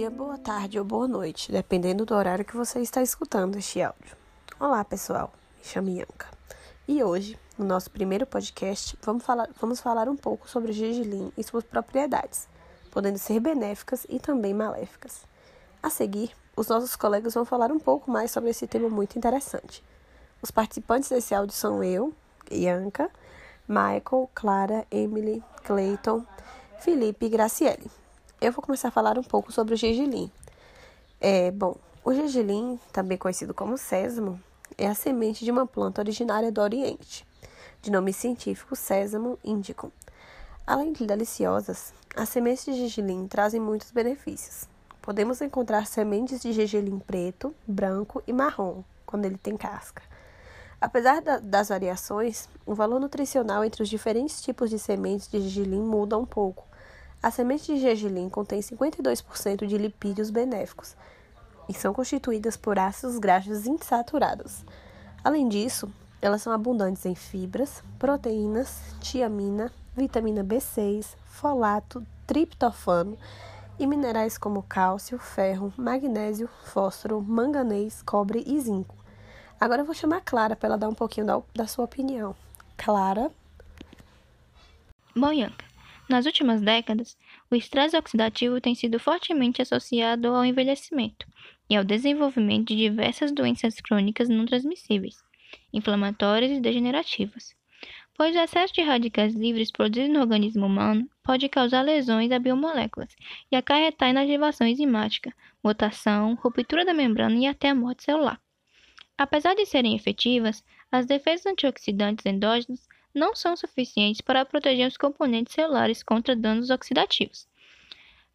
dia, boa tarde ou boa noite, dependendo do horário que você está escutando este áudio. Olá, pessoal. Me chamo Yanka. E hoje, no nosso primeiro podcast, vamos falar, vamos falar um pouco sobre o gergelim e suas propriedades, podendo ser benéficas e também maléficas. A seguir, os nossos colegas vão falar um pouco mais sobre esse tema muito interessante. Os participantes desse áudio são eu, Yanka, Michael, Clara, Emily, Clayton, Felipe e Graciele. Eu vou começar a falar um pouco sobre o gergelim. É, bom, o gergelim, também conhecido como sésamo, é a semente de uma planta originária do Oriente, de nome científico Sésamo indicum. Além de deliciosas, as sementes de gergelim trazem muitos benefícios. Podemos encontrar sementes de gergelim preto, branco e marrom, quando ele tem casca. Apesar da, das variações, o valor nutricional entre os diferentes tipos de sementes de gergelim muda um pouco. A semente de gergelim contém 52% de lipídios benéficos e são constituídas por ácidos graxos insaturados. Além disso, elas são abundantes em fibras, proteínas, tiamina, vitamina B6, folato, triptofano e minerais como cálcio, ferro, magnésio, fósforo, manganês, cobre e zinco. Agora eu vou chamar a Clara para ela dar um pouquinho da, da sua opinião. Clara? Yanka, nas últimas décadas, o estresse oxidativo tem sido fortemente associado ao envelhecimento e ao desenvolvimento de diversas doenças crônicas não transmissíveis, inflamatórias e degenerativas. Pois o excesso de radicais livres produzido no organismo humano pode causar lesões a biomoléculas e acarretar inativação enzimática, mutação, ruptura da membrana e até a morte celular. Apesar de serem efetivas, as defesas antioxidantes endógenas não são suficientes para proteger os componentes celulares contra danos oxidativos.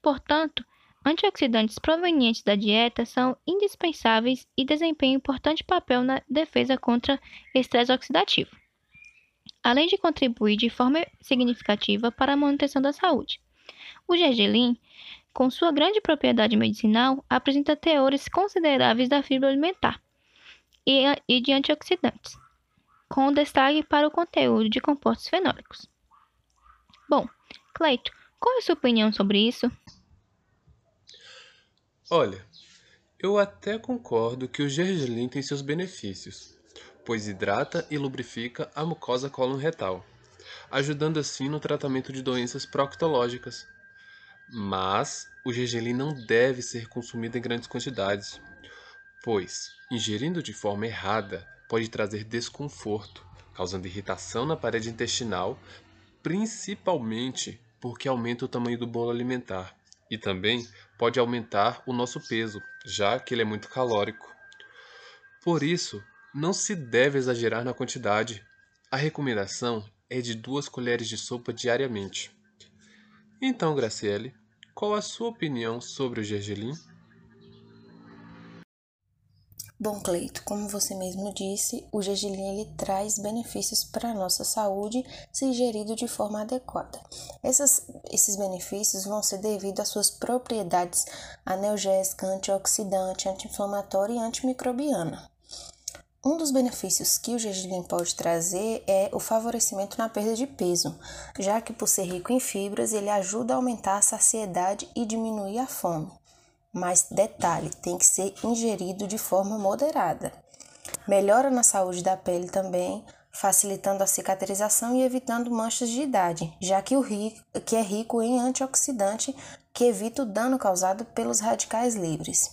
Portanto, antioxidantes provenientes da dieta são indispensáveis e desempenham importante papel na defesa contra estresse oxidativo, além de contribuir de forma significativa para a manutenção da saúde. O gergelim, com sua grande propriedade medicinal, apresenta teores consideráveis da fibra alimentar e, de antioxidantes, com destaque para o conteúdo de compostos fenólicos. Bom, Cleito, qual é a sua opinião sobre isso? Olha, eu até concordo que o gergelim tem seus benefícios, pois hidrata e lubrifica a mucosa cólon-retal, ajudando assim no tratamento de doenças proctológicas. Mas o gergelim não deve ser consumido em grandes quantidades, pois, ingerindo de forma errada, pode trazer desconforto, causando irritação na parede intestinal, principalmente porque aumenta o tamanho do bolo alimentar e também pode aumentar o nosso peso, já que ele é muito calórico. Por isso, não se deve exagerar na quantidade. A recomendação é de duas colheres de sopa diariamente. Então, Graciele, qual a sua opinião sobre o gergelim? Bom, Cleito, como você mesmo disse, o gergelim ele traz benefícios para a nossa saúde se ingerido de forma adequada. Essas, esses benefícios vão ser devido às suas propriedades analgésica, antioxidante, anti-inflamatória e antimicrobiana. Um dos benefícios que o gergelim pode trazer é o favorecimento na perda de peso, já que por ser rico em fibras, ele ajuda a aumentar a saciedade e diminuir a fome. Mas detalhe, tem que ser ingerido de forma moderada. Melhora na saúde da pele também, facilitando a cicatrização e evitando manchas de idade, já que, o rico, que é rico em antioxidante que evita o dano causado pelos radicais livres.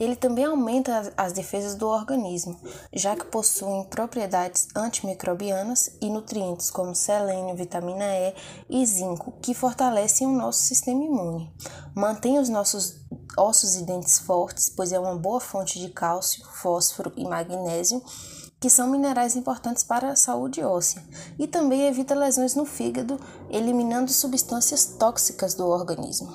Ele também aumenta as defesas do organismo, já que possuem propriedades antimicrobianas e nutrientes como selênio, vitamina E e zinco, que fortalecem o nosso sistema imune. Mantém os nossos ossos e dentes fortes, pois é uma boa fonte de cálcio, fósforo e magnésio, que são minerais importantes para a saúde óssea, e também evita lesões no fígado, eliminando substâncias tóxicas do organismo.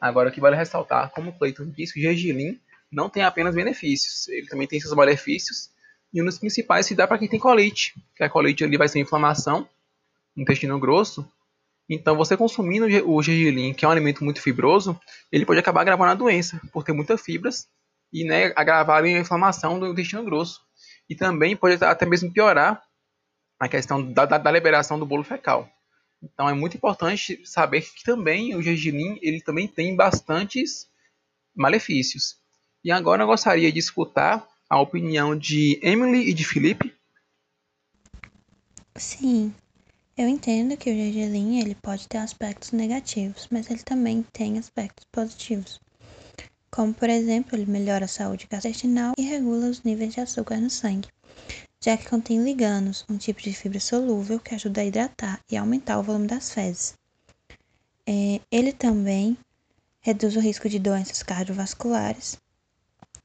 Agora, o que vale ressaltar, como o Clayton disse, o gergelim não tem apenas benefícios, ele também tem seus malefícios, e um dos principais se dá para quem tem colite, que a colite ali vai ser inflamação no intestino grosso, então, você consumindo o gergelim, que é um alimento muito fibroso, ele pode acabar agravando a doença, por ter muitas fibras e né, agravar a inflamação do intestino grosso. E também pode até mesmo piorar a questão da, da, da liberação do bolo fecal. Então é muito importante saber que também o gergelim ele também tem bastantes malefícios. E agora eu gostaria de escutar a opinião de Emily e de Felipe. Sim, eu entendo que o gergelim ele pode ter aspectos negativos, mas ele também tem aspectos positivos. Como, por exemplo, ele melhora a saúde gastrointestinal e regula os níveis de açúcar no sangue, já que contém liganos, um tipo de fibra solúvel que ajuda a hidratar e aumentar o volume das fezes. É, ele também reduz o risco de doenças cardiovasculares,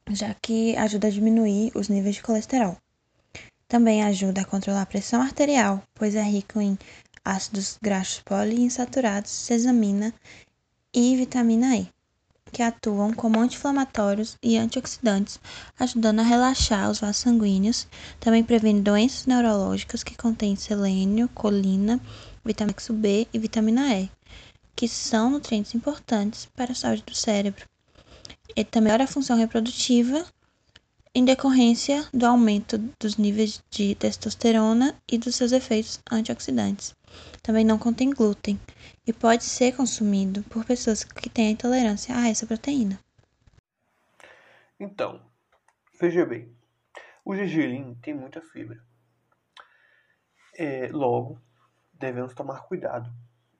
já que ajuda a diminuir os níveis de colesterol. Também ajuda a controlar a pressão arterial, pois é rico em ácidos graxos poliinsaturados, sesamina e vitamina E, que atuam como anti-inflamatórios e antioxidantes, ajudando a relaxar os vasos sanguíneos. Também previne doenças neurológicas que contêm selênio, colina, vitamina B e vitamina E, que são nutrientes importantes para a saúde do cérebro. Ele também melhora a função reprodutiva em decorrência do aumento dos níveis de testosterona e dos seus efeitos antioxidantes. Também não contém glúten e pode ser consumido por pessoas que têm intolerância a essa proteína. Então, veja bem, o gergelim tem muita fibra. É, logo, devemos tomar cuidado.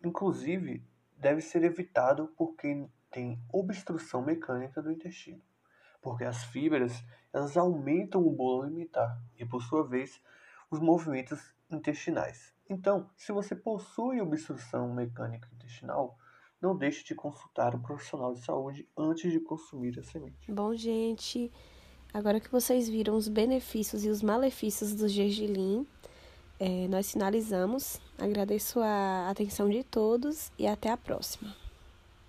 Inclusive, deve ser evitado por quem tem obstrução mecânica do intestino, porque as fibras elas aumentam o bolo alimentar e, por sua vez, os movimentos intestinais. Então, se você possui obstrução mecânica intestinal, não deixe de consultar um profissional de saúde antes de consumir a semente. Bom, gente, agora que vocês viram os benefícios e os malefícios do gergelim, é, nós finalizamos. Agradeço a atenção de todos e até a próxima.